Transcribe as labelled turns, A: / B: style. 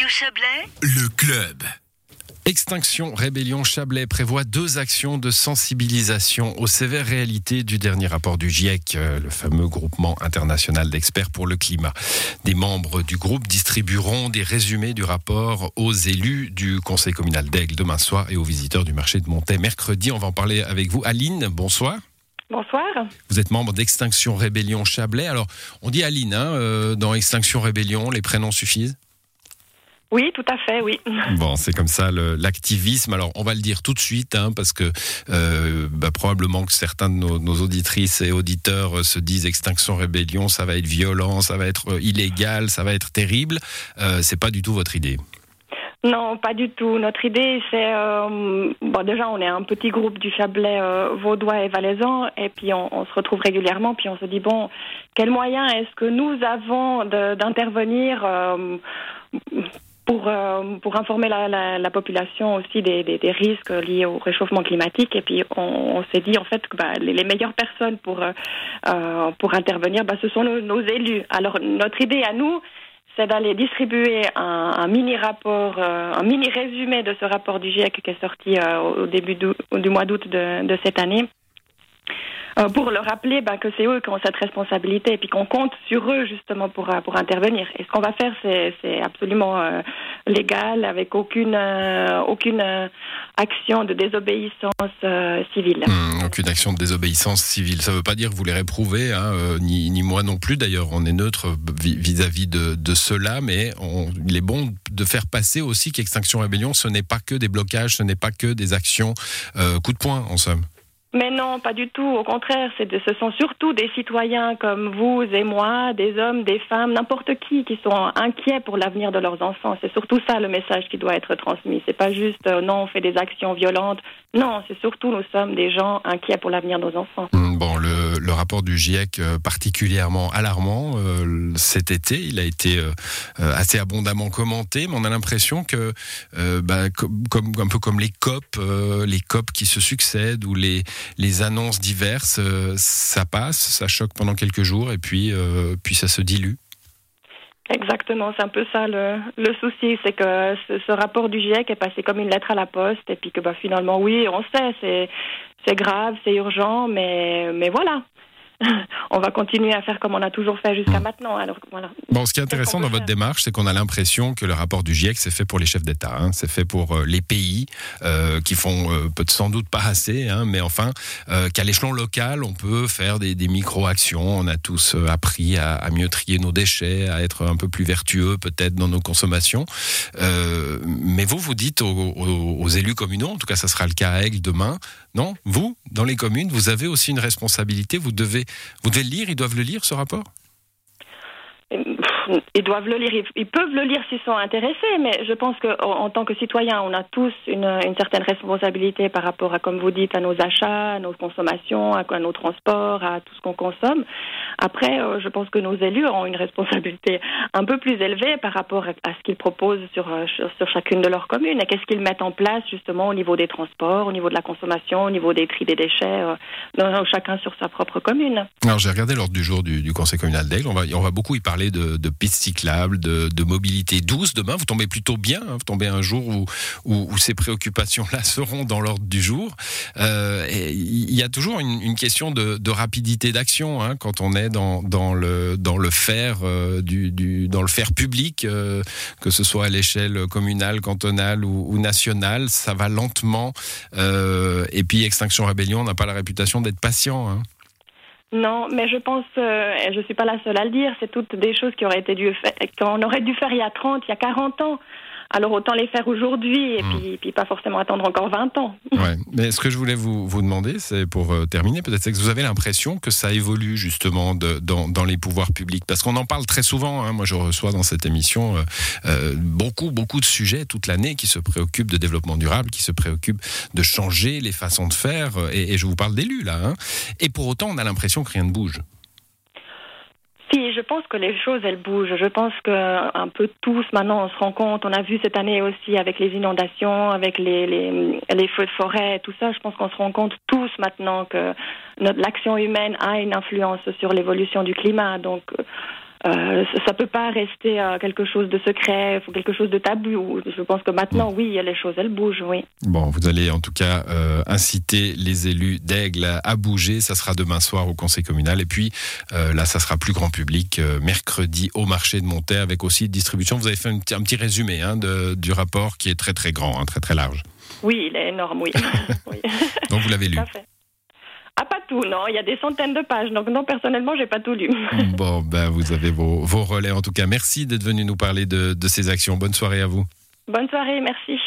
A: Radio Chablais,
B: le club.
C: Extinction Rébellion Chablais prévoit deux actions de sensibilisation aux sévères réalités du dernier rapport du GIEC, euh, le fameux groupement international d'experts pour le climat. Des membres du groupe distribueront des résumés du rapport aux élus du conseil communal d'Aigle demain soir et aux visiteurs du marché de Montaix mercredi. On va en parler avec vous. Aline, bonsoir.
D: Bonsoir.
C: Vous êtes membre d'Extinction Rébellion Chablais. Alors, on dit Aline, hein, euh, dans Extinction Rébellion, les prénoms suffisent?
D: Oui, tout à fait, oui.
C: Bon, c'est comme ça l'activisme. Alors, on va le dire tout de suite, hein, parce que euh, bah, probablement que certains de nos, auditrices et auditeurs euh, se disent extinction rébellion, ça va être violent, ça va être euh, illégal, ça va être terrible. C'est pas du tout votre idée.
D: Non, pas du tout. Notre idée, c'est bon déjà, on est un petit groupe du Chablais vaudois et valaisan, et puis on, on, se retrouve régulièrement, puis on se dit bon, quel moyen est-ce que nous avons d'intervenir pour, euh, pour informer la, la, la, population aussi des, des, des, risques liés au réchauffement climatique. Et puis, on, on s'est dit en fait que bah, les, les, meilleures personnes pour, euh, euh, pour intervenir, bah, ce sont nos, nos, élus. Alors, notre idée à nous, c'est d'aller distribuer un, un, mini rapport, euh, un mini résumé de ce rapport du GIEC qui est sorti euh, au début du, du mois d'août de, de cette année euh, pour leur rappeler ben, que c'est eux qui ont cette responsabilité et puis qu'on compte sur eux justement pour, euh, pour intervenir. Et ce qu'on va faire, c'est absolument euh, légal, avec aucune, aucune action de désobéissance civile.
C: Mmh, aucune action de désobéissance civile. Ça ne veut pas dire que vous les réprouvez, hein, ni, moi non plus d'ailleurs. On est neutre vis-à-vis de, de cela, mais il est bon de faire passer aussi qu'Extinction Rébellion, ce n'est pas que des blocages, ce n'est pas que des actions coup de poing, en somme.
D: Mais non, pas du tout. Au contraire, de, ce sont surtout des citoyens comme vous et moi, des hommes, des femmes, n'importe qui, qui sont inquiets pour l'avenir de leurs enfants. C'est surtout ça le message qui doit être transmis. C'est pas juste euh, non, on fait des actions violentes. Non, c'est surtout nous sommes des gens inquiets pour l'avenir de nos enfants.
C: Mmh, bon, le, le, rapport du GIEC euh, particulièrement alarmant euh, cet été, il a été euh, assez abondamment commenté, mais on a l'impression que, euh, bah, comme, comme, un peu comme les COP, euh, les COP qui se succèdent ou les les annonces diverses, euh, ça passe, ça choque pendant quelques jours et puis, euh, puis ça se dilue.
D: Exactement, c'est un peu ça le, le souci, c'est que ce, rapport du GIEC est passé comme une lettre à la poste et puis que bah, finalement, oui, on sait, c'est, c'est grave, c'est urgent, mais, mais voilà, on va continuer à faire comme on a toujours fait jusqu'à mmh. maintenant. Alors, voilà.
C: Bon, ce qui est intéressant dans votre faire. démarche, c'est qu'on a l'impression que le rapport du GIEC, c'est fait pour les chefs d'État. Hein. C'est fait pour euh, les pays euh, qui font euh, peut sans doute pas assez, hein, mais enfin, euh, qu'à l'échelon local, on peut faire des, des micro-actions. On a tous euh, appris à, à, mieux trier nos déchets, à être un peu plus vertueux peut-être dans nos consommations. Mais vous, vous dites aux, aux, aux élus communaux, en tout cas, ça sera le cas à Aigle demain, non Vous, dans les communes, vous avez aussi une responsabilité. Vous devez, vous devez le lire. Ils doivent le lire ce rapport?
D: Ils doivent le lire, ils, peuvent le lire s'ils sont intéressés, mais je pense qu'en en tant que citoyens, on a tous une, certaine responsabilité par rapport à, comme vous dites, à nos achats, à nos consommations, à, nos transports, à tout ce qu'on consomme. Après, euh, je pense que nos élus ont une responsabilité un peu plus élevée par rapport à, ce qu'ils proposent sur, euh, sur, sur, chacune de leurs communes et qu'est-ce qu'ils mettent en place justement au niveau des transports, au niveau de la consommation, au niveau des tri des déchets, euh, chacun sur sa propre commune.
C: Alors j'ai regardé l'ordre du jour du, Conseil communal d'Aigle, on va, beaucoup y parler de pistes de, mobilité douce. Demain, vous tombez plutôt bien, hein, vous tombez un jour où, ces préoccupations-là seront dans l'ordre du jour. Euh, il y a toujours une, question de, rapidité d'action hein, quand on est dans, le, dans faire euh, dans le faire public, euh, que ce soit à l'échelle communale, cantonale ou, nationale, ça va lentement. Et puis Extinction Rébellion n'a pas la réputation d'être patient. Hein.
D: Non, mais je pense, euh, je ne suis pas la seule à le dire, c'est toutes des choses qui auraient été dû qu'on aurait dû faire il y a 30, il y a 40 ans. Alors autant les faire aujourd'hui et mmh. puis, puis, pas forcément attendre encore 20 ans.
C: Ouais. Mais ce que je voulais vous, vous demander, c'est pour euh, terminer, peut-être, c'est que vous avez l'impression que ça évolue justement de, dans, dans, les pouvoirs publics? Parce qu'on en parle très souvent. Hein. Moi, je reçois dans cette émission euh, euh, beaucoup, beaucoup de sujets toute l'année qui se préoccupent de développement durable, qui se préoccupent de changer les façons de faire. Et, et je vous parle d'élus là. Hein. Et pour autant, on a l'impression que rien ne bouge.
D: Si, je pense que les choses, elles bougent. Je pense que un peu tous, maintenant, on se rend compte. On a vu cette année aussi avec les inondations, avec les, les, les feux de forêt, tout ça. Je pense qu'on se rend compte tous maintenant que l'action humaine a une influence sur l'évolution du climat. Donc, euh, ça peut pas rester euh, quelque chose de secret, quelque chose de tabou. Je pense que maintenant, oui, les choses, elles bougent, oui.
C: Bon, vous allez en tout cas euh, inciter les élus d'Aigle à bouger. Ça sera demain soir au conseil communal. Et puis euh, là, ça sera plus grand public euh, mercredi au marché de Montaix avec aussi distribution. Vous avez fait un petit, un petit résumé hein, de, du rapport qui est très très grand, hein, très très large.
D: Oui, il est énorme, oui. oui.
C: Donc vous l'avez lu.
D: Tout à fait. Ah, pas tout, non? Il y a des centaines de pages. Donc, non, personnellement, j'ai pas tout lu.
C: Bon, ben vous avez vos, vos relais en tout cas. Merci d'être venu nous parler de, de ces actions. Bonne soirée à vous.
D: Bonne soirée, merci.